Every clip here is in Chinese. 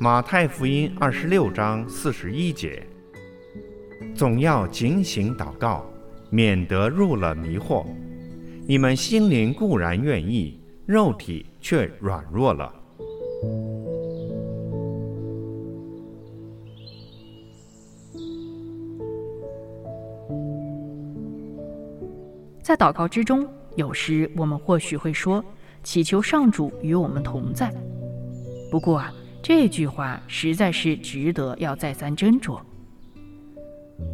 马太福音二十六章四十一节，总要警醒祷告，免得入了迷惑。你们心灵固然愿意，肉体却软弱了。在祷告之中，有时我们或许会说，祈求上主与我们同在。不过啊。这句话实在是值得要再三斟酌。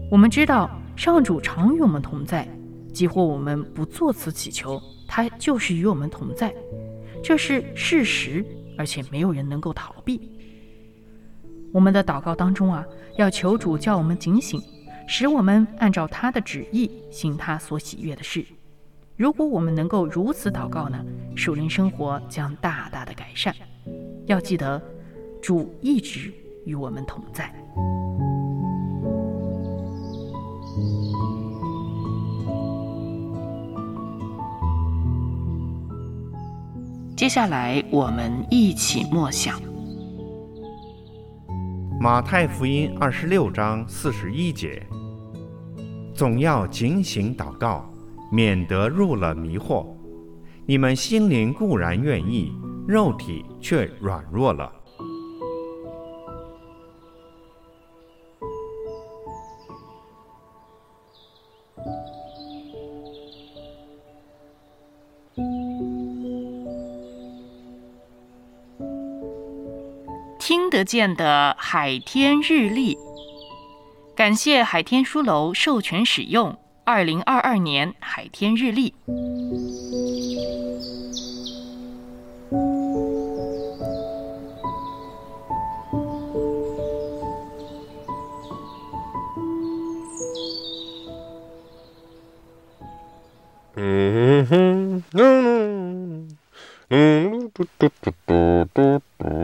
我们知道上主常与我们同在，几乎我们不作此祈求，他就是与我们同在，这是事实，而且没有人能够逃避。我们的祷告当中啊，要求主叫我们警醒，使我们按照他的旨意行他所喜悦的事。如果我们能够如此祷告呢，属灵生活将大大的改善。要记得。主一直与我们同在。接下来，我们一起默想《马太福音》二十六章四十一节：“总要警醒祷告，免得入了迷惑。你们心灵固然愿意，肉体却软弱了。”听得见的海天日历，感谢海天书楼授权使用二零二二年海天日历。嗯哼，嗯嗯，嘟嘟嘟嘟嘟嘟。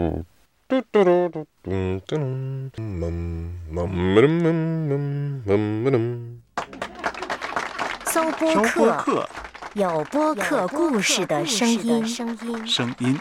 搜播客，有播客故事的声音。声音。